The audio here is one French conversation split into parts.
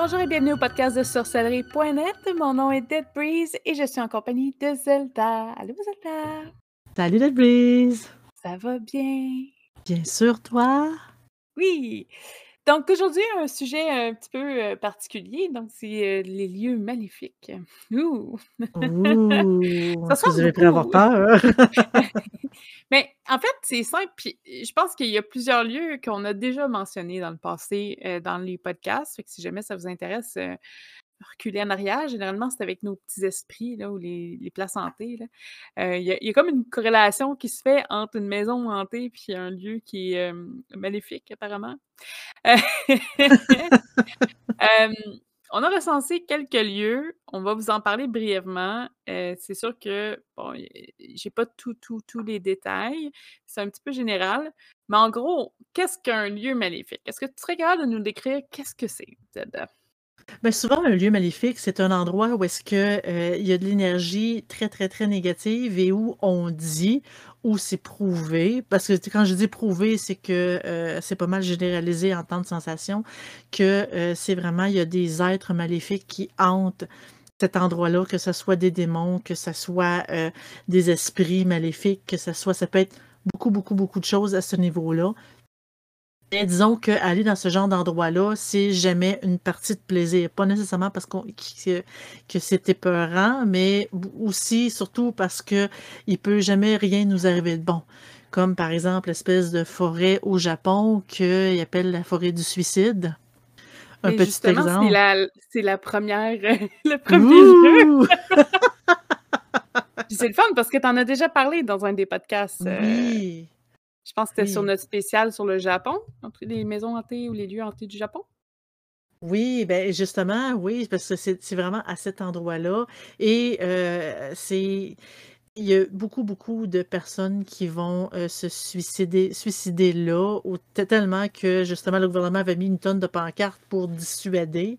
Bonjour et bienvenue au podcast de sorcellerie.net. Mon nom est Dead Breeze et je suis en compagnie de Zelda. Allô Zelda? Salut Dead Breeze! Ça va bien? Bien sûr, toi? Oui! Donc aujourd'hui, un sujet un petit peu euh, particulier, donc c'est euh, les lieux maléfiques. Ouh! Ouh! Ça vous avez à avoir peur? Mais en fait, c'est simple, puis je pense qu'il y a plusieurs lieux qu'on a déjà mentionnés dans le passé euh, dans les podcasts. Fait que si jamais ça vous intéresse, euh, reculer en arrière. Généralement, c'est avec nos petits esprits ou les, places hantées. Euh, Il y, a, comme une corrélation qui se fait entre une maison hantée puis un lieu qui est maléfique, apparemment. Euh, on a recensé quelques lieux. On va vous en parler brièvement. Euh, c'est sûr que, bon, j'ai pas tous les détails. C'est un petit peu général. Mais en gros, qu'est-ce qu'un lieu maléfique? Est-ce que tu serais capable de nous décrire qu'est-ce que c'est, Zelda? Ben, souvent, un lieu maléfique, c'est un endroit où est-ce que, euh, il y a de l'énergie très, très, très négative et où on dit, où c'est prouvé, parce que quand je dis prouvé, c'est que euh, c'est pas mal généralisé en tant de sensation, que euh, c'est vraiment, il y a des êtres maléfiques qui hantent cet endroit-là, que ce soit des démons, que ce soit euh, des esprits maléfiques, que ce soit, ça peut être beaucoup, beaucoup, beaucoup de choses à ce niveau-là. Mais disons qu'aller dans ce genre d'endroit-là, c'est jamais une partie de plaisir. Pas nécessairement parce qu'on, que, que c'est épeurant, mais aussi, surtout parce que il peut jamais rien nous arriver de bon. Comme par exemple l'espèce de forêt au Japon qu'ils appellent la forêt du suicide. Un petit justement, c'est exemple. la, c'est la première, le premier! Puis c'est le fun parce que tu en as déjà parlé dans un des podcasts. euh, Oui, je pense que c'était sur notre spécial sur le Japon, entre les maisons hantées ou les lieux hantés du Japon. Oui, ben justement, oui, parce que c'est vraiment à cet endroit-là. Et euh, c'est il y a beaucoup, beaucoup de personnes qui vont euh, se suicider, suicider là, tellement que justement le gouvernement avait mis une tonne de pancartes pour dissuader.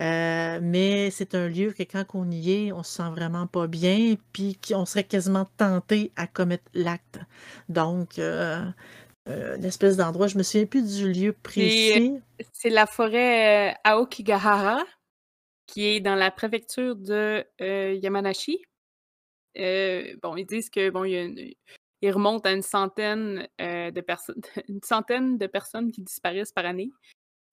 Euh, mais c'est un lieu que quand on y est, on se sent vraiment pas bien, puis qu'on serait quasiment tenté à commettre l'acte. Donc, euh, euh, une espèce d'endroit, je me souviens plus du lieu C'est, précis. c'est la forêt euh, Aokigahara, qui est dans la préfecture de euh, Yamanashi. Euh, bon, ils disent que bon, il y a une- ils remontent à une centaine euh, de personnes, une centaine de personnes qui disparaissent par année.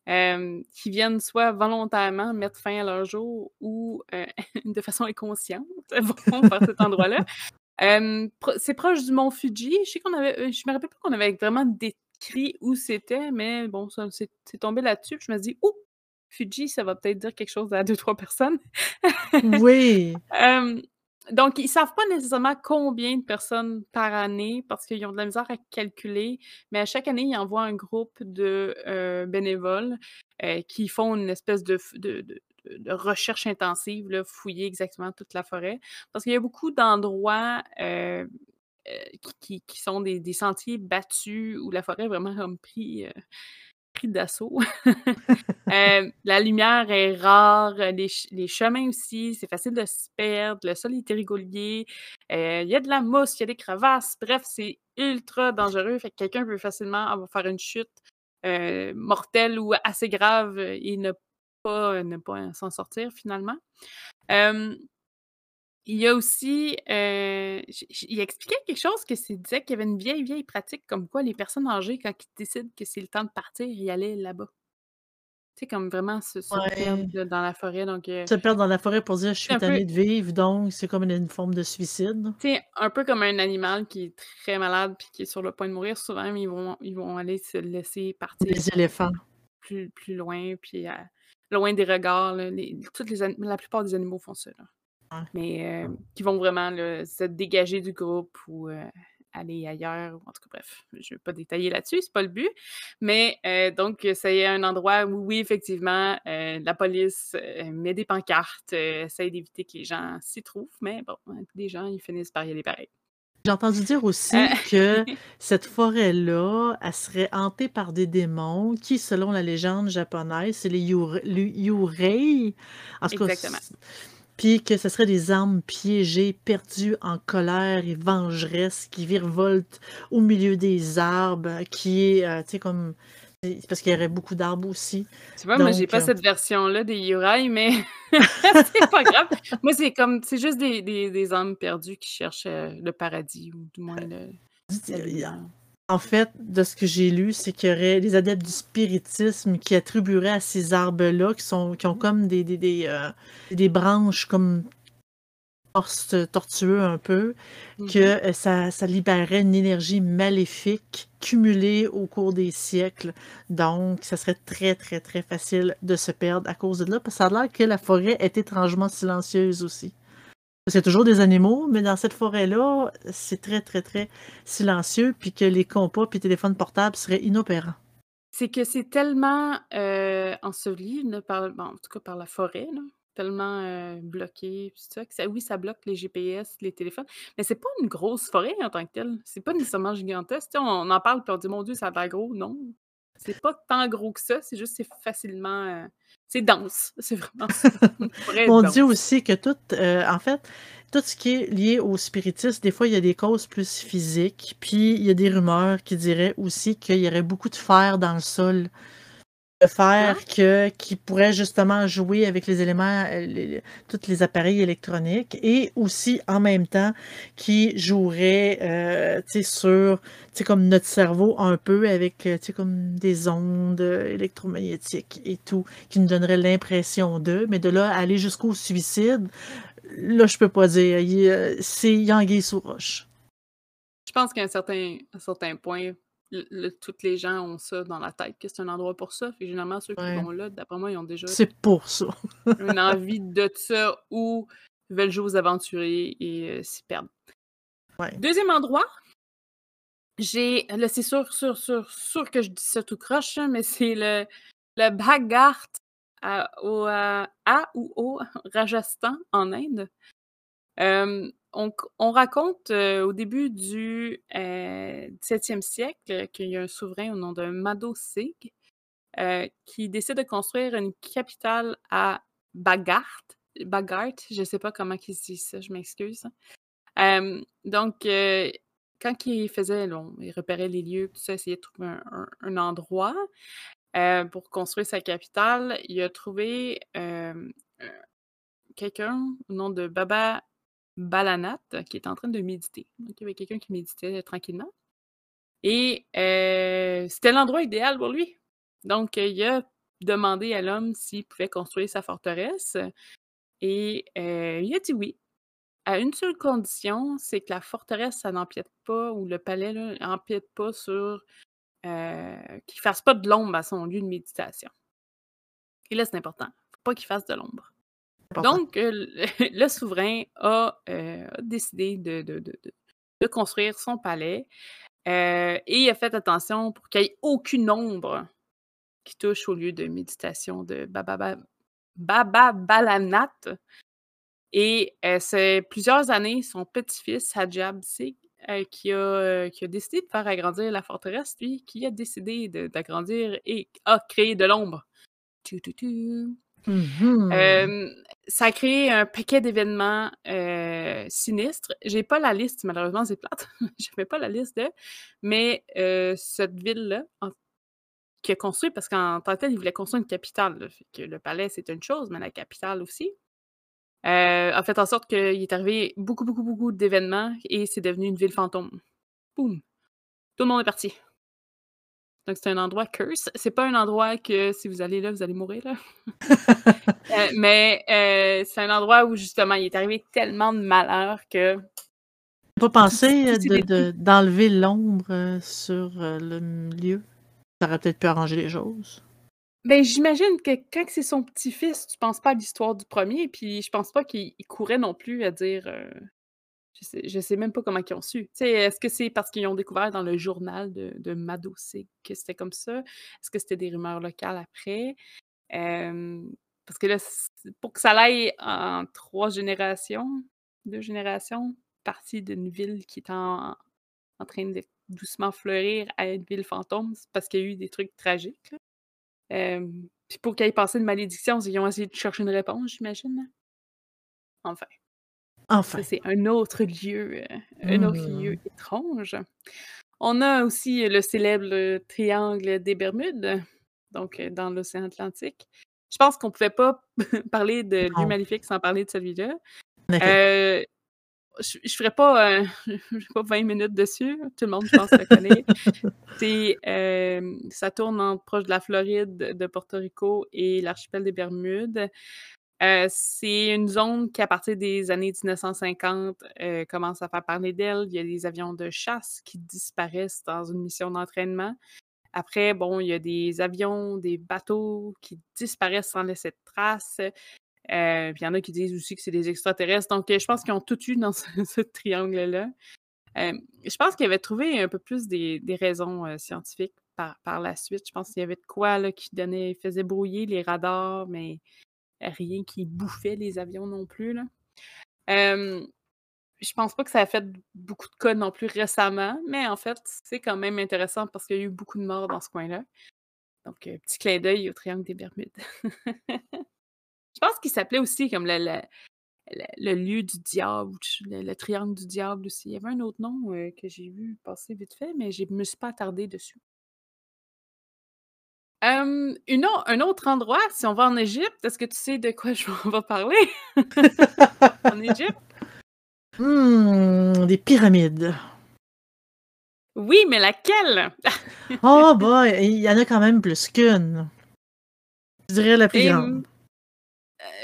Euh, qui viennent soit volontairement mettre fin à leur jour ou euh, de façon inconsciente vont vers cet endroit-là. Euh, pro- c'est proche du mont Fuji. Je sais qu'on avait, euh, je me rappelle pas qu'on avait vraiment décrit où c'était, mais bon, ça, c'est, tombé là-dessus. Je me dis, oh, Fuji, ça va peut-être dire quelque chose à deux, trois personnes. Oui. Donc, ils savent pas nécessairement combien de personnes par année parce qu'ils ont de la misère à calculer, mais à chaque année, ils envoient un groupe de euh, bénévoles euh, qui font une espèce de, recherche intensive, fouiller exactement toute la forêt. Parce qu'il y a beaucoup d'endroits euh, qui, sont des, sentiers battus où la forêt est vraiment comme pris, d'assaut. Euh, la lumière est rare, euh, les, les chemins aussi, c'est facile de se perdre, le sol est irrégulier, euh, il y a de la mousse, il y a des crevasses, bref, c'est ultra dangereux, fait que quelqu'un peut facilement faire une chute mortelle ou assez grave et ne pas, ne pas s'en sortir finalement. Euh, il y a aussi, euh, il expliquait quelque chose que c'est disait qu'il y avait une vieille, vieille pratique comme quoi les personnes âgées, quand ils décident que c'est le temps de partir, ils allaient là-bas. Tu sais, comme vraiment se se perdre, là, dans la forêt, donc heu, Se perdre dans la forêt pour dire: «Je suis un peu tanné de vivre», donc c'est comme une une forme de suicide. tu sais, un peu comme un animal qui est très malade puis qui est sur le point de mourir, souvent, ils vont ils vont aller se laisser partir Les éléphants. plus plus loin, puis à loin des regards, là, les toutes les la plupart des animaux font ça, là. Ouais. Mais heu, qui vont vraiment, là, se dégager du groupe ou heu, aller ailleurs en tout cas, bref, je vais pas détailler là-dessus, c'est pas le but. Mais heu, donc c'est un endroit où oui, effectivement, la police, met des pancartes, essaye d'éviter que les gens s'y trouvent, mais bon, hein, les gens, ils finissent par y aller pareil. J'ai entendu dire aussi que cette forêt-là, elle serait hantée par des démons qui, selon la légende japonaise, c'est les yurei. En tout cas, Exactement. Puis que ce serait des âmes piégées, perdues en colère et vengeresse, qui virevoltent au milieu des arbres, qui est, heu, tu sais, comme C'est parce qu'il y aurait beaucoup d'arbres aussi. Tu vois, moi, j'ai pas euh, cette version-là des Yurai, mais c'est pas grave. Moi, c'est comme, c'est juste des, des, des âmes perdues qui cherchent euh, le paradis, ou du moins le. En fait, de ce que j'ai lu, c'est qu'il y aurait les adeptes du spiritisme qui attribueraient à ces arbres-là, qui, sont, qui ont comme des, des, des, euh, des branches comme tortueux un peu, que Mhm. euh, ça, ça libérerait une énergie maléfique cumulée au cours des siècles. Donc, ça serait très, très, très facile de se perdre à cause de là, parce que ça a l'air que la forêt est étrangement silencieuse aussi. A toujours des animaux, mais dans cette forêt-là, c'est très, très, très silencieux, puis que les compas puis téléphones portables seraient inopérants. C'est que c'est tellement euh, enseveli, en tout cas par la forêt, tellement euh, bloqué, ça, que oui, ça bloque les GPS, les téléphones, mais c'est pas une grosse forêt en tant que telle. C'est pas nécessairement gigantesque. On en parle, puis on dit, mon Dieu, ça a l'air gros. Non, c'est pas tant gros que ça, c'est juste c'est facilement... euh, c'est dense, c'est vraiment On dense. dit aussi que tout, euh, en fait, tout ce qui est lié au spiritisme, des fois, il y a des causes plus physiques, puis il y a des rumeurs qui diraient aussi qu'il y aurait beaucoup de fer dans le sol. Le fer Ah. que, qui pourrait justement jouer avec les éléments, euh, les- tous les appareils électroniques, et aussi en même temps qui jouerait euh, tu sais, sur tu sais, comme notre cerveau un peu avec euh, tu sais, comme des ondes euh, électromagnétiques et tout, qui nous donnerait l'impression d'eux, mais de là aller jusqu'au suicide, là je peux pas dire. C'est Yanguy sous roche. Je pense qu'à un certain, un certain point, le- le- toutes les gens ont ça dans la tête, que c'est un endroit pour ça. Fait généralement, ceux Ouais. qui vont là, d'après moi, ils ont déjà C'est pour ça. une envie de ça ou veulent jouer aux aventuriers et euh, s'y perdre. Ouais. Deuxième endroit, j'ai. Là, c'est sûr, sûr, sûr, sûr que je dis ça tout croche, hein, mais c'est le, le Bhagat à, au, à, à ou au Rajasthan, en Inde. Euh, on, on raconte euh, au début du euh, 17e siècle qu'il y a un souverain au nom de Madho Singh euh, qui décide de construire une capitale à Bagart. Bagart, je ne sais pas comment il se dit ça, je m'excuse. Euh, donc, euh, quand il faisait, il repérait les lieux, tout ça, essayait de trouver un, endroit euh, pour construire sa capitale, il a trouvé euh, euh, quelqu'un au nom de Baba Balanat qui était en train de méditer. Donc, il y avait quelqu'un qui méditait tranquillement. Et euh, c'était l'endroit idéal pour lui. Donc, euh, il a demandé à l'homme s'il pouvait construire sa forteresse. Et euh, il a dit oui. À une seule condition, c'est que la forteresse, ça n'empiète pas, ou le palais, n'empiète pas sur. euh, qu'il ne fasse pas de l'ombre à son lieu de méditation. Et là, c'est important. faut pas qu'il fasse de l'ombre. Donc, euh, le, souverain a, euh, a décidé de, de- de- de- de construire son palais euh, et il a fait attention pour qu'il n'y ait aucune ombre qui touche au lieu de méditation de Baba, Ba- Baba Balanat. Et c'est plusieurs années, son petit-fils, Hajab euh, qui, a, qui a décidé de faire agrandir la forteresse, lui, qui a décidé d'agrandir et a créé de l'ombre. Mhm. Euh, ça a créé un paquet d'événements euh, sinistres. J'ai pas la liste, malheureusement, c'est plate. Je n'avais pas la liste de. Mais euh, cette ville-là, qui a construit, parce qu'en tant que tel, il voulait construire une capitale. le palais, c'est une chose, mais la capitale aussi. Euh, a fait en sorte qu'il est arrivé beaucoup, beaucoup, beaucoup d'événements et c'est devenu une ville fantôme. Boum! Tout le monde est parti. Donc, c'est un endroit curse. C'est pas un endroit que si vous allez là, vous allez mourir, là. Euh, mais euh, c'est un endroit où, justement, il est arrivé tellement de malheur que. pas pensé euh, tout de- d'enlever l'ombre sur le lieu. Ça aurait peut-être pu arranger les choses. Ben, j'imagine que quand c'est son petit-fils, tu penses pas à l'histoire du premier, puis je pense pas qu'il il courait non plus à dire. euh, je, sais, je sais même pas comment ils ont su. Est-ce que c'est parce qu'ils ont découvert dans le journal de, de Mado Sig que c'était comme ça? Est-ce que c'était des rumeurs locales après? Parce que là, pour que ça aille en trois générations, deux générations, partie d'une ville qui est en, train de doucement fleurir à une ville fantôme, c'est parce qu'il y a eu des trucs tragiques. puis pour qu'il ait passé une malédiction, ils ont essayé de chercher une réponse, j'imagine. Enfin, Enfin. c'est un autre lieu, euh, un autre lieu étrange. On a aussi le célèbre triangle des Bermudes, donc dans l'océan Atlantique. Je pense qu'on pouvait pas parler de Lieux Non. maléfiques sans parler de celui-là. Je je ferais pas, heu, je ferais pas 20 minutes dessus, tout le monde, je pense, le connaît. Ça tourne en proche de la Floride, de Porto Rico et l'archipel des Bermudes. Heu, c'est une zone qui, à partir des années 1950, heu, commence à faire parler d'elle. Il y a des avions de chasse qui disparaissent dans une mission d'entraînement. Après, bon, il y a des avions, des bateaux qui disparaissent sans laisser de traces. Puis il y en a qui disent aussi que c'est des extraterrestres. Donc, je pense qu'ils ont tout eu dans ce triangle-là. Je pense qu'ils avaient trouvé un peu plus des raisons, scientifiques par par la suite. Je pense qu'il y avait de quoi là qui donnait faisait brouiller les radars, mais rien qui bouffait les avions non plus, là. Hem, je pense pas que ça a fait beaucoup de cas non plus récemment, mais en fait, c'est quand même intéressant parce qu'il y a eu beaucoup de morts dans ce coin-là. Donc, heu, petit clin d'œil au triangle des Bermudes. Je pense qu'il s'appelait aussi comme le lieu du diable, le le triangle du diable aussi. Il y avait un autre nom, heu, que j'ai vu passer vite fait, mais je me suis pas attardée dessus. Une un autre endroit, si on va en Égypte, est-ce que tu sais de quoi je on va parler? En Égypte? Mmh, des pyramides. Oui, mais laquelle? Oh boy! Il y en a quand même plus qu'1. Je dirais la plus Et grande.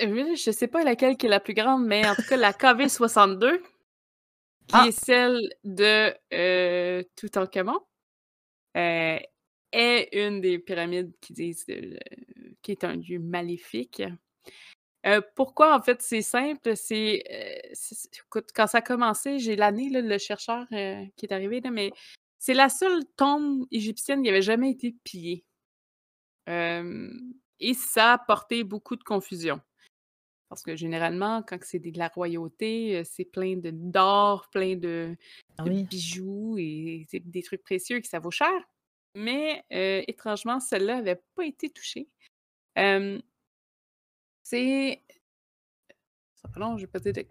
oui, je sais pas laquelle qui est la plus grande, mais en tout cas, la KV62, qui Ah! est celle de, heu, Toutankhamon, heu, est une des pyramides qui disent, heu, qui est un lieu maléfique. Heu, pourquoi? En fait, c'est simple, c'est, heu, c c écoute, quand ça a commencé, j'ai l'année, le chercheur, heu, qui est arrivé, là, mais c'est la seule tombe égyptienne qui avait jamais été pillée. Et ça a porté beaucoup de confusion. Parce que généralement, quand c'est de la royauté, c'est plein d'or, plein de Ah de bijoux et c'est des trucs précieux que ça vaut cher. Mais, étrangement, celle-là avait pas été touchée. C'est non, je vais pas dire de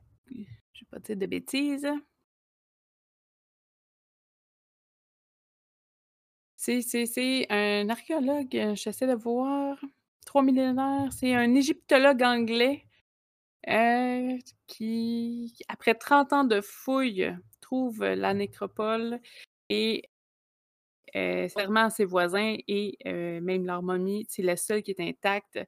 dire de bêtises. C'est un archéologue, j'essaie de voir, 3 millénaires, c'est un égyptologue anglais, heu, qui, après 30 ans de fouilles, trouve la nécropole et heu, serment à ses voisins et heu, même leur momie, c'est la seule qui est intacte.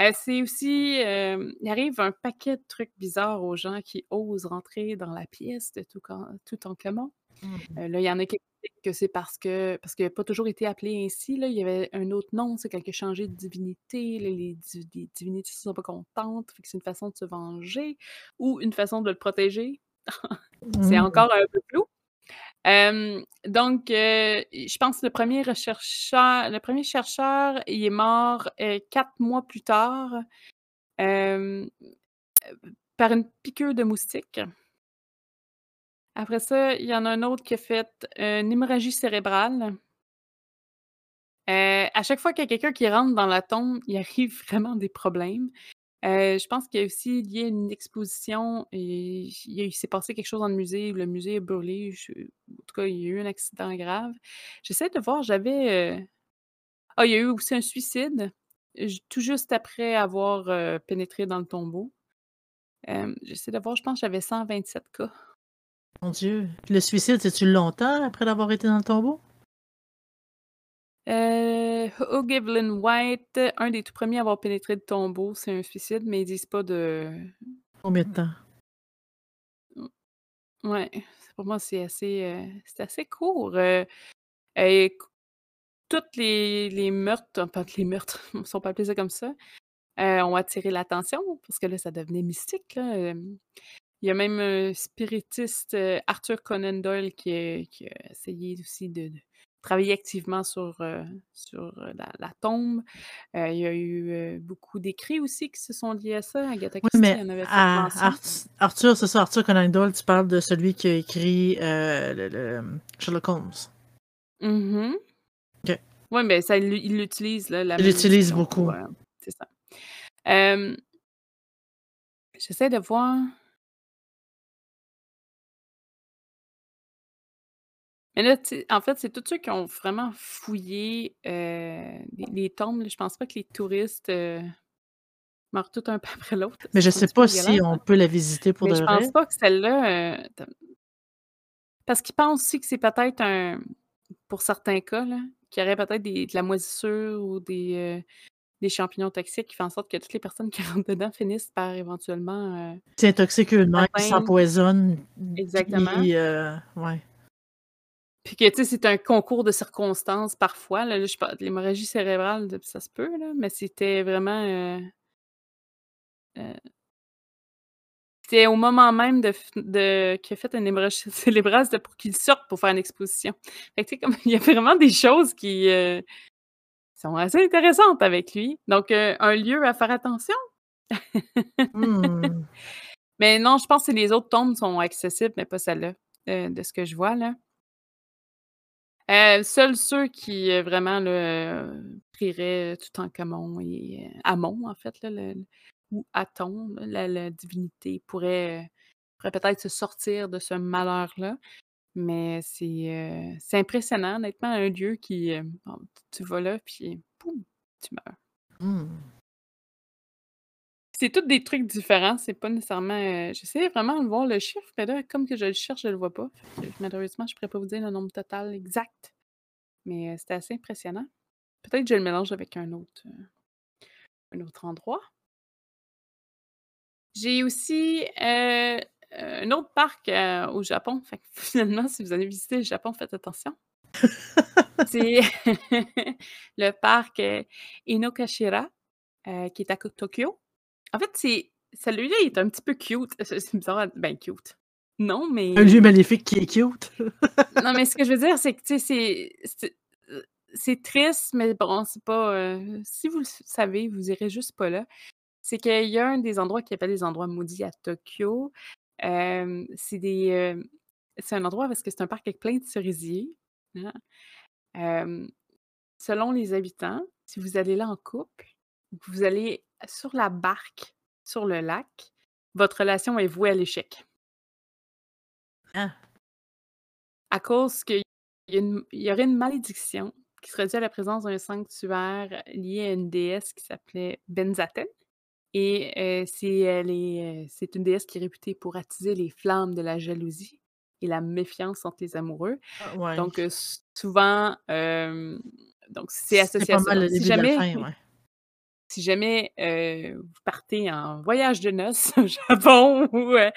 Heu, c'est aussi, hem, il arrive un paquet de trucs bizarres aux gens qui osent rentrer dans la pièce de Toucan Toutankhamon. Mmh. Heu, là, il y en a qui que c'est parce que parce qu'il a pas toujours été appelé ainsi, là, il y avait un autre nom, c'est quand il a changé de divinité, là, les div les divinités sont pas contentes, c'est une façon de se venger ou une façon de le protéger. C'est Mmh. encore un peu flou. Donc je pense le 1er rechercheur le 1er chercheur, il est mort, 4 mois plus tard, par une piqûre de moustique. Après ça, il y en a un autre qui a fait une hémorragie cérébrale. À chaque fois qu'il y a quelqu'un qui rentre dans la tombe, il arrive vraiment des problèmes. Heu, je pense qu'il y a aussi lié une exposition et il s'est passé quelque chose dans le musée, le musée a brûlé, en tout cas, il y a eu un accident grave. J'essaie de voir, j'avais, heu ah, il y a eu aussi un suicide, tout juste après avoir, heu, pénétré dans le tombeau. J'essaie de voir, je pense que j'avais 127 cas. Mon Dieu! Le suicide, c'est-tu longtemps après l'avoir été dans le tombeau? Heu, Hugh Evelyn White, un des tout premiers à avoir pénétré le tombeau, c'est un suicide, mais ils disent pas de Combien de temps? Ouais, pour moi, c'est assez, c'est assez court, et q toutes les les meurtres, pas les meurtres, on peut appeler ça comme ça, heu, ont attiré l'attention parce que là, ça devenait mystique, là, hem. Il y a même un spiritiste, Arthur Conan Doyle qui a qui a essayé aussi de de travailler activement sur, heu, sur, heu, la la tombe. Heu, il y a eu, beaucoup d'écrits aussi qui se sont liés à ça. Agatha Oui, mais en avait fait à Arthur, c'est ça, Arthur Conan Doyle, tu parles de celui qui a écrit, le le Sherlock Holmes? Mmh mh. OK. Ouais, mais ça il l'u il l'utilise, Il l'utilise beaucoup. c'est ça. J'essaie de voir Mais là, en fait, c'est tous ceux qui ont vraiment fouillé, heu, les les tombes, là, je pense pas que les touristes, heu, meurent tout un peu après l'autre. Mais je C'est sais pas si on hein. peut la visiter pour Mais de je pense vrai. pas que celle-là, attends parce qu'ils pensent aussi que c'est peut-être un pour certains cas, là, qu'il y aurait peut-être des de la moisissure ou des, heu, des champignons toxiques qui font en sorte que toutes les personnes qui rentrent dedans finissent par éventuellement, heu S'intoxiquent eux-mêmes, atteindre s'empoisonnent, exactement. puis, ouais. Puis que, tu sais, c'est un concours de circonstances parfois, là, là, je pa de l'hémorragie cérébrale, ça se peut, là, mais c'était vraiment, heu heu c'était au moment même de de qu'il a fait une hémorragie cérébrale, c'était pour qu'il sorte pour faire une exposition. Fait que tu sais, comme il y a vraiment des choses qui, heu, sont assez intéressantes avec lui. Donc, un lieu à faire attention. Mmh. Mais non, je pense que les autres tombes sont accessibles, mais pas celle-là, de ce que je vois, là. Heu, seuls ceux qui, heu, vraiment, là, heu, prieraient Toutankhamon et heu, Amon, en fait, ou Aton, la la divinité pourrait, pourrait peut-être se sortir de ce malheur-là. Mais c'est, c'est impressionnant, honnêtement, un lieu qui, tu vas là, puis boum, tu meurs. Mmh. C'est tous des trucs différents, c'est pas nécessairement, heu j'essayais vraiment de voir le chiffre, mais là, comme que je le cherche, je le vois pas. Malheureusement, je pourrais pas vous dire le nombre total exact, mais heu, c'était assez impressionnant. Peut-être que je le mélange avec un autre, autre endroit. J'ai aussi, heu, un autre parc, au Japon. Finalement, si vous allez visiter le Japon, faites attention. C'est le parc, Inokashira, qui est à Tokyo. En fait, c'est celui-là, il est un petit peu cute. C'est bizarre ben cute. Non, Un lieu mais maléfique qui est cute. non, mais ce que je veux dire, c'est que, tu sais, c'est c'est, triste, mais bon, c'est pas, heu si vous le savez, vous irez juste pas là. C'est qu'il y a un des endroits qui appelle les endroits maudits à Tokyo. Hem, c'est des, hem c'est un endroit parce que c'est un parc avec plein de cerisiers, hein. Selon les habitants, si vous allez là en couple, vous allez sur la barque, sur le lac, votre relation est vouée à l'échec. Ah! À cause qu'il y y aurait une malédiction qui serait due à la présence d'un sanctuaire lié à une déesse qui s'appelait Benzaten et c'est elle est, heu, c'est une déesse qui est réputée pour attiser les flammes de la jalousie et la méfiance entre les amoureux. Ah ouais. Donc souvent, donc c'est associé à ça. si début de la jamais fin, ouais. Si jamais, heu, vous partez en voyage de noces au Japon ou heu,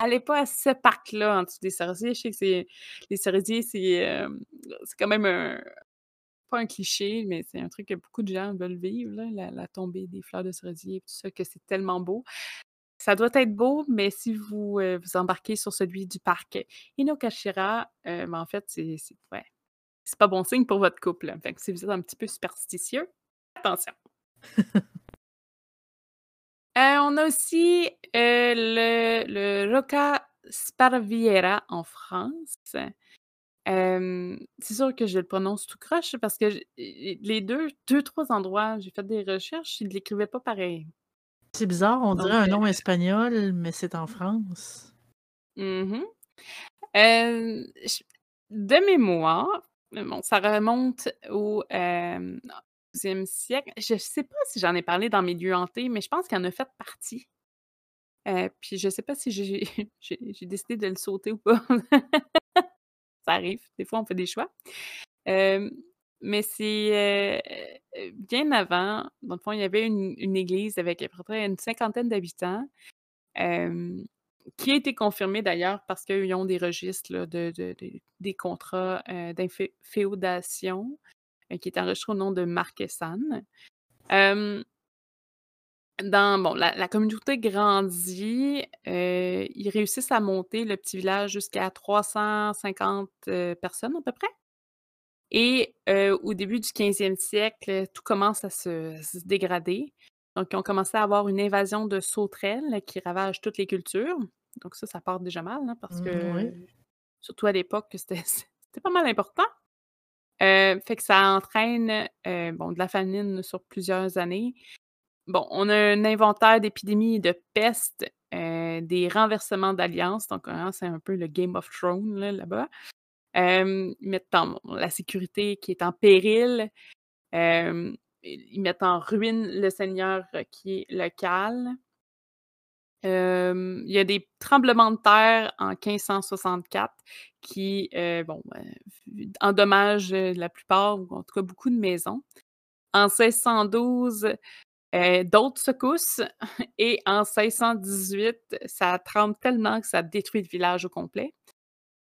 allez pas à ce parc-là en dessous des cerisiers. Je sais que les cerisiers, c'est, hem, c'est quand même un pas un cliché, mais c'est un truc que beaucoup de gens veulent vivre, la tombée des fleurs de cerisier, tout ça, que c'est tellement beau. Ça doit être beau, mais si vous, heu, vous embarquez sur celui du parc Inokashira, ben, en fait, c'est ouais, pas bon signe pour votre couple, là. Fait si vous êtes un petit peu superstitieux, attention. Heu, on a aussi, heu, le le Rocca Sparviera en France. Hem, c'est sûr que je le prononce tout croche parce que les 2, 2-3 endroits, j'ai fait des recherches, ils l'écrivaient pas pareil. C'est bizarre, on dirait un nom espagnol, mais c'est en France. Mmh mh. Hem, j de mémoire, bon, ça remonte au, hem, 11e siècle. Je sais pas si j'en ai parlé dans mes lieux hantés, mais je pense qu'il en a fait partie. Heu, puis je sais pas si j'ai décidé de le sauter ou pas. Ça arrive, des fois on fait des choix. Hem, mais c'est, heu, bien avant, dans le fond, il y avait une église avec à peu près une cinquantaine d'habitants, qui a été confirmée d'ailleurs parce qu'ils ont des registres de de des contrats, heu, d'infé féodation, heu, qui est enregistré au nom de Marquesane. Hem dans bon, la la communauté grandit, heu, ils réussissent à monter le petit village jusqu'à 350, heu, personnes à peu près et au début du 15e siècle, tout commence à se se dégrader. Donc ils ont commencé à avoir une invasion de sauterelles qui ravagent toutes les cultures. Donc ça, ça part déjà mal, hein, parce Mmh, que oui. surtout à l'époque, c'était pas mal important. Heu, fait que ça entraîne, heu, bon, de la famine sur plusieurs années. Bon, on a un inventaire d'épidémies de pestes, heu, des renversements d'alliances, donc c'est un peu le Game of Thrones là, là-bas. ils mettent en la sécurité qui est en péril. ils mettent en ruine le seigneur qui est local. Il y a des tremblements de terre en 1564 qui, bon, ben, endommagent la plupart, ou en tout cas beaucoup de maisons. En 1612, d'autres secousses et en 1618, ça tremble tellement que ça détruit le village au complet.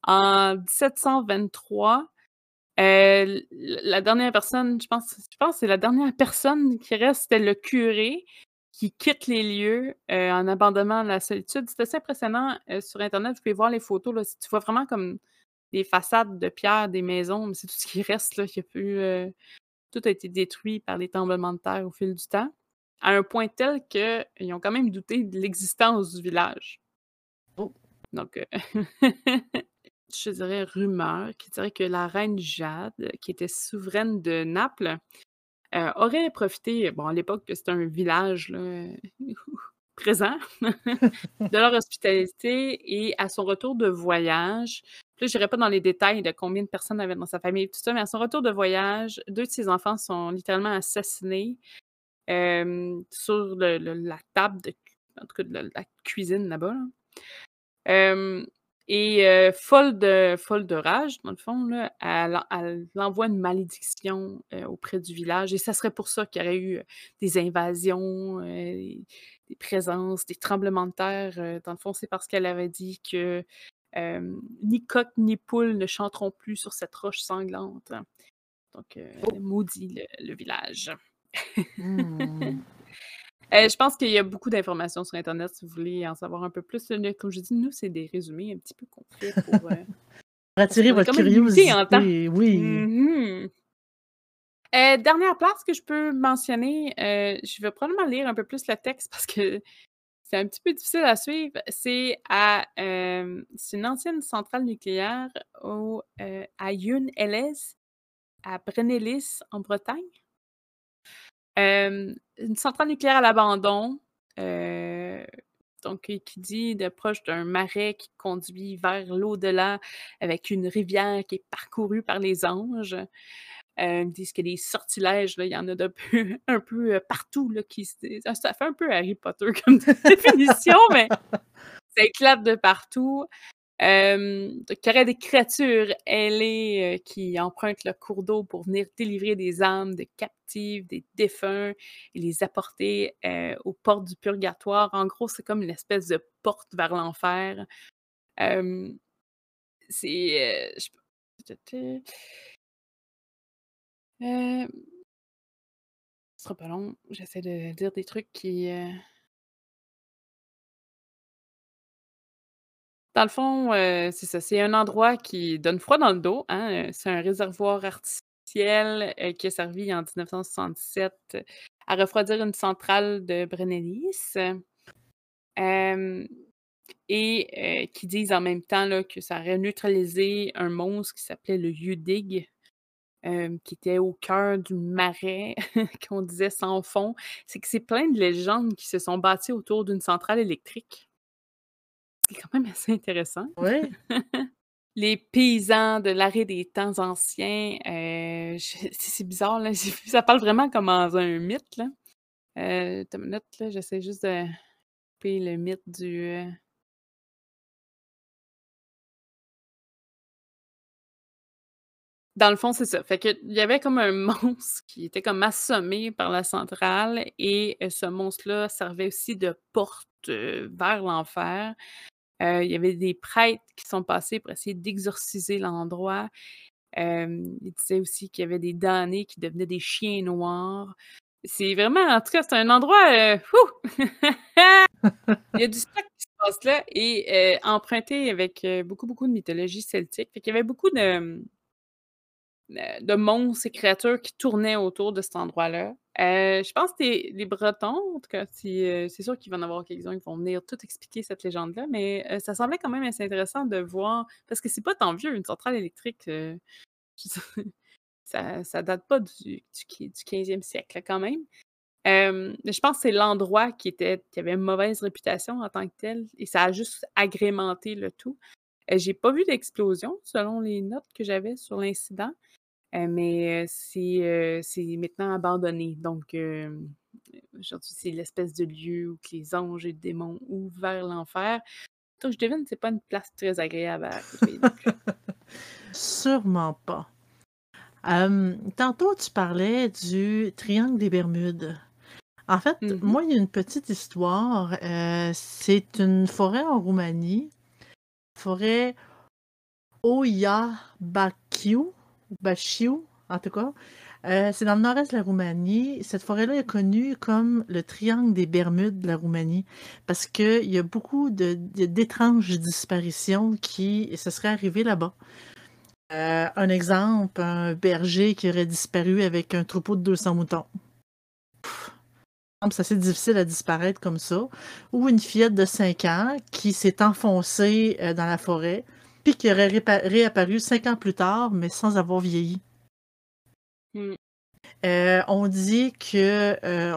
En 1723, la dernière personne, je pense, je pense que c'est la dernière personne qui reste, c'était le curé qui quitte les lieux en abandonnant la solitude. C'est assez impressionnant sur Internet. Vous pouvez voir les photos. Là, tu vois vraiment comme des façades de pierre, des maisons, mais c'est tout ce qui reste. Là. Il tout a été détruit par les tremblements de terre au fil du temps, à un point tel qu'ils ont quand même douté de l'existence du village. Oh. Donc, euh, je dirais rumeur qui dirait que la reine Jade, qui était souveraine de Naples, euh, aurait profité, bon, à l'époque, c'était un village là, présent, de leur hospitalité et à son retour de voyage. Là, je n'irai pas dans les détails de combien de personnes avaient dans sa famille, tout ça, mais à son retour de voyage, deux de ses enfants sont littéralement assassinés sur la table, de, en tout cas de la, cuisine là-bas. Et folle, de, folle de rage, dans le fond, là, elle, envoie une malédiction auprès du village. Et ça serait pour ça qu'il y aurait eu des invasions, des présences, des tremblements de terre. Euh, dans le fond, c'est parce qu'elle avait dit que euh, ni coq ni poule ne chanteront plus sur cette roche sanglante. Donc, euh, oh. maudit le, village. Hmm. je pense qu'il y a beaucoup d'informations sur Internet si vous voulez en savoir un peu plus. Comme je dis, nous, c'est des résumés un petit peu complets pour. attirer votre curiosité. En temps. Oui. Mm-hmm. Euh, dernière place que je peux mentionner, euh, je vais probablement lire un peu plus le texte parce que c'est un petit peu difficile à suivre. C'est à euh, une ancienne centrale nucléaire au, à Yun à Brennelis, en Bretagne. Une centrale nucléaire à l'abandon, donc qui dit de proche d'un marais qui conduit vers l'au-delà avec une rivière qui est parcourue par les anges. Euh, ils disent qu'il y a des sortilèges, il y en a de peu, un peu euh, partout. Là, qui, ça fait un peu Harry Potter comme définition, mais ça éclate de partout. Euh, il y aurait des créatures ailées qui empruntent le cours d'eau pour venir délivrer des âmes de captives, des défunts et les apporter aux portes du purgatoire. En gros, c'est comme une espèce de porte vers l'enfer. c'est. Euh, ce sera pas long. J'essaie de dire des trucs qui. Dans le fond, euh, c'est ça. C'est un endroit qui donne froid dans le dos. Hein, c'est un réservoir artificiel qui a servi en 1967 à refroidir une centrale de Brennelis. et qui disent en même temps que ça aurait neutralisé un monstre qui s'appelait le Udig, qui était au cœur du marais, qu'on disait sans fond. C'est que c'est plein de légendes qui se sont bâties autour d'une centrale électrique. C'est quand même assez intéressant. Oui. Les paysans de l'arrêt des temps anciens, euh, c'est bizarre, là. ça parle vraiment comme dans un mythe. Là. Euh, une minute, là, j'essaie juste de couper le mythe du. Euh, Dans le fond, c'est ça. Fait qu'il y avait comme un monstre qui était comme assommé par la centrale et euh, ce monstre-là servait aussi de porte vers l'enfer. Euh, il y avait des prêtres qui sont passés pour essayer d'exorciser l'endroit. il disait aussi qu'il y avait des damnés qui devenaient des chiens noirs. C'est vraiment, en tout cas, c'est un endroit. il y a du stock qui se passe là et emprunté avec beaucoup, beaucoup de mythologie celtique. Fait qu'il y avait beaucoup de euh, de monstres et créatures qui tournaient autour de cet endroit-là. Euh, je pense que les Bretons, en tout cas, euh, c'est sûr qu'il y en avoir quelques-uns qui vont venir tout expliquer cette légende-là, mais ça semblait quand même assez intéressant de voir, parce que c'est pas tant vieux, une centrale électrique, ça, ça date pas du, du, 15e siècle quand même. je pense que c'est l'endroit qui, qui avait une mauvaise réputation en tant que tel, et ça a juste agrémenté le tout. j'ai pas vu d'explosion selon les notes que j'avais sur l'incident, mais c'est, c'est maintenant abandonné. Donc, aujourd'hui, c'est l'espèce de lieu où les anges et les démons ouvrent vers l'enfer. Donc, je devine, c'est pas une place très agréable à Sûrement pas. tantôt, tu parlais du triangle des Bermudes. En fait, Mmh moi, il y a une petite histoire. Euh, c'est une forêt en Roumanie, forêt Oia Baciu, Baciu, en tout cas. Euh, c'est dans le nord-est de la Roumanie. Cette forêt-là est connue comme le triangle des Bermudes de la Roumanie parce qu'il y a beaucoup d'étranges disparitions qui se seraient arrivées là-bas. Euh, un exemple, un berger qui aurait disparu avec un troupeau de 200 moutons c'est assez difficile à disparaître comme ça, ou une fillette de 5 ans qui s'est enfoncée euh, dans la forêt, puis qui aurait réapparu 5 ans plus tard, mais sans avoir vieilli. Hmm. Euh, on dit que euh,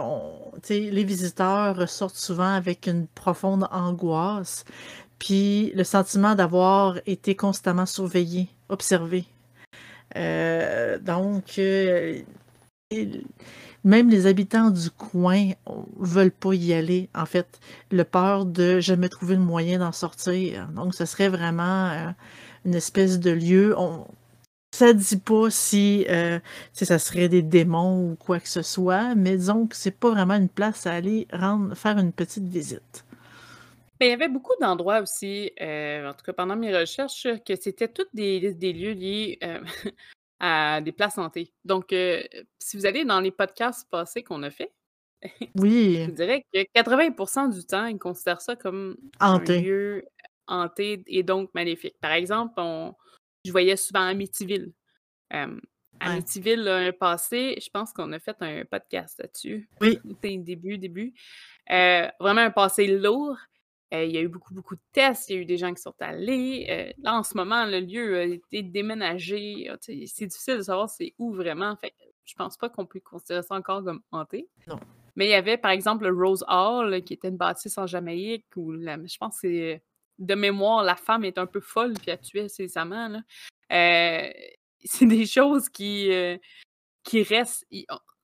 les visiteurs ressortent souvent avec une profonde angoisse, puis le sentiment d'avoir été constamment surveillé, observé. donc, même les habitants du coin veulent pas y aller, en fait. Le peur de jamais trouver le moyen d'en sortir. Donc, ce serait vraiment euh, une espèce de lieu. On... Ça dit pas si euh, ça serait des démons ou quoi que ce soit, mais disons que c'est pas vraiment une place à aller faire une petite visite. Il y avait beaucoup d'endroits aussi, euh, en tout cas pendant mes recherches, que c'était tous des, des lieux liés à des places hantées. Donc, si vous allez dans les podcasts passés qu'on a fait, oui. je dirais que 80% du temps, ils considèrent ça comme un lieu hanté et donc maléfique. Par exemple, on... je voyais souvent Amityville. Amityville a un passé, je pense qu'on a fait un podcast là-dessus. Oui. Début, début. vraiment un passé lourd. Euh, il y a eu beaucoup, beaucoup de tests, il y a eu des gens qui sont allés. Euh, là, en ce moment, le lieu a été déménagé. Ah, c'est difficile de savoir c'est où vraiment. Fait je pense pas qu'on peut considérer ça encore comme hanté. Non. Mais il y avait, par exemple, le Rose Hall, qui était une bâtisse en Jamaïque, où je pense que c'est de mémoire, la femme est un peu folle puis a tué ses amants. Euh, c'est des choses qui, qui restent.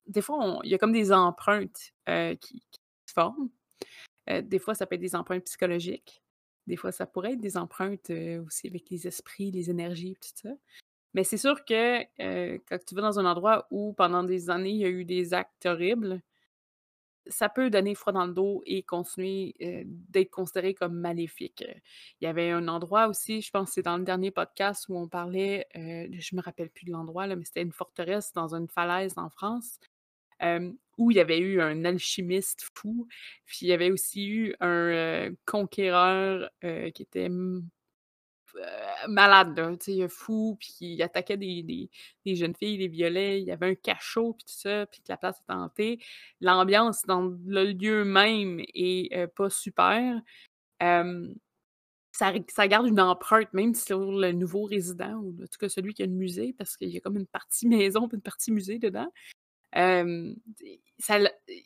des fois, il y a comme des empreintes qui, qui se forment. Euh, des fois, ça peut être des empreintes psychologiques. Des fois, ça pourrait être des empreintes euh, aussi avec les esprits, les énergies, tout ça. Mais c'est sûr que euh, quand tu vas dans un endroit où pendant des années, il y a eu des actes horribles, ça peut donner froid dans le dos et continuer d'être considéré comme maléfique. Il y avait un endroit aussi, je pense que c'est dans le dernier podcast où on parlait, je me rappelle plus de l'endroit, mais c'était une forteresse dans une falaise en France où il y avait eu un alchimiste fou, puis il y avait aussi eu un conquéreur qui était malade, fou, puis il attaquait des, jeunes filles, les violait, il y avait un cachot, puis tout ça, puis que la place est tentée. L'ambiance dans le lieu même est pas super. ça, ça, garde une empreinte, même sur le nouveau résident, ou en tout cas celui qui a le musée, parce qu'il y a comme une partie maison puis une partie musée dedans ça,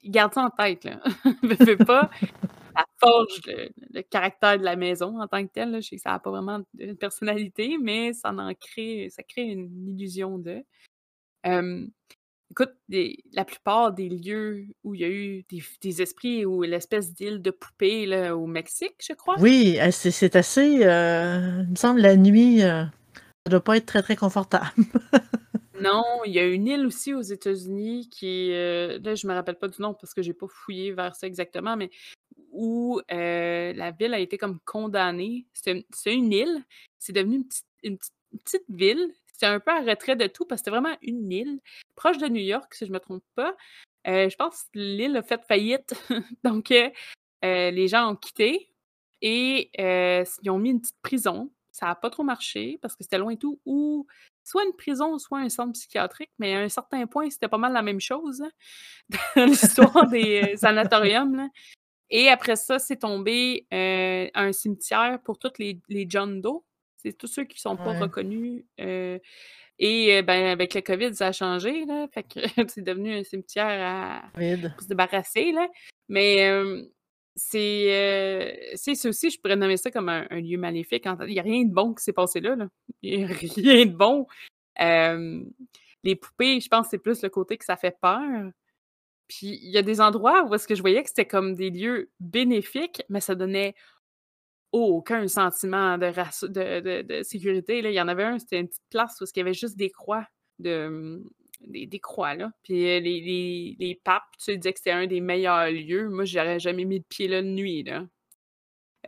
garde ça en tête, là. ne pas, ça forge le, caractère de la maison en tant que tel. Je sais que ça n'a pas vraiment de personnalité, mais ça en crée, ça crée une illusion de. écoute, la plupart des lieux où il y a eu des, esprits ou l'espèce d'île de poupée là, au Mexique, je crois. Oui, c'est assez. Euh, il me semble la nuit, euh, ça doit pas être très très confortable. Non, il y a une île aussi aux États-Unis qui euh, là, je me rappelle pas du nom parce que j'ai pas fouillé vers ça exactement, mais où euh, la ville a été comme condamnée. C'est une, île, c'est devenu une petite, ville. C'est un peu un retrait de tout parce que c'était vraiment une île proche de New York, si je me trompe pas. Euh, je pense que l'île a fait faillite, donc les gens ont quitté et ils ont mis une petite prison. Ça n'a pas trop marché parce que c'était loin et tout, ou soit une prison, soit un centre psychiatrique, mais à un certain point, c'était pas mal la même chose hein, dans l'histoire des euh, sanatoriums. Et après ça, c'est tombé euh, un cimetière pour tous les, les John Doe. C'est tous ceux qui ne sont pas reconnus. Euh, et ben, avec le COVID, ça a changé. Là, fait que c'est devenu un cimetière à, pour se débarrasser. Là. Mais c'est, heu, c'est je pourrais nommer ça comme un lieu maléfique. Il y a rien de bon qui s'est passé là. Il y a rien de bon. Hem, les poupées, je pense c'est plus le côté que ça fait peur. Puis il y a des endroits où est-ce que je voyais que c'était comme des lieux bénéfiques, mais ça donnait aucun sentiment de sécurité. Il y en avait un, c'était une petite place où qu'il y avait juste des croix de, des des croix, là. Puis, heu, les les les papes, tu sais, disaient que c'était un des meilleurs lieux. Moi, j'aurais jamais mis le pied là de nuit, là.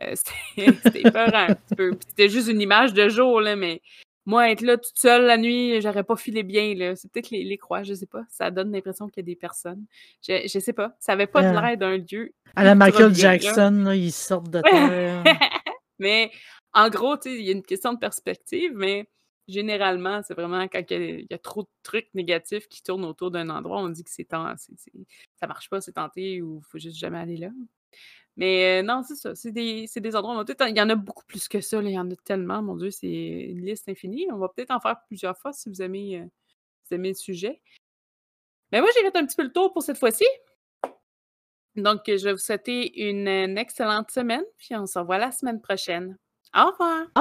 Heu, c'était épeurant un petit peu. Puis c'était juste une image de jour, là, mais moi, être là toute seule la nuit, j'aurais pas filé bien, là. C'est peut-être les les croix, je sais pas. Ça donne l'impression qu'il y a des personnes. Je je sais pas. Ça avait pas de Ah. l'air d'un lieu À la Michael bien, là. Jackson, là, ils sortent de terre. Mais en gros, tu sais, il y a une question de perspective, mais généralement, c'est vraiment quand il y a il trop de trucs négatifs qui tournent autour d'un endroit, on dit que c'est c'est ça marche pas, c'est tenté ou faut juste jamais aller là. Mais, heu, non, c'est ça, c'est des endroits, il y en a beaucoup plus que ça, il y en a tellement, mon Dieu, c'est une liste infinie. On va peut-être en faire plusieurs fois si vous aimez, aimez le sujet. Mais moi, j'ai fait un petit peu le tour pour cette fois-ci. Donc, je vais vous souhaiter une une excellente semaine, puis on se revoit la semaine prochaine. Au revoir! Au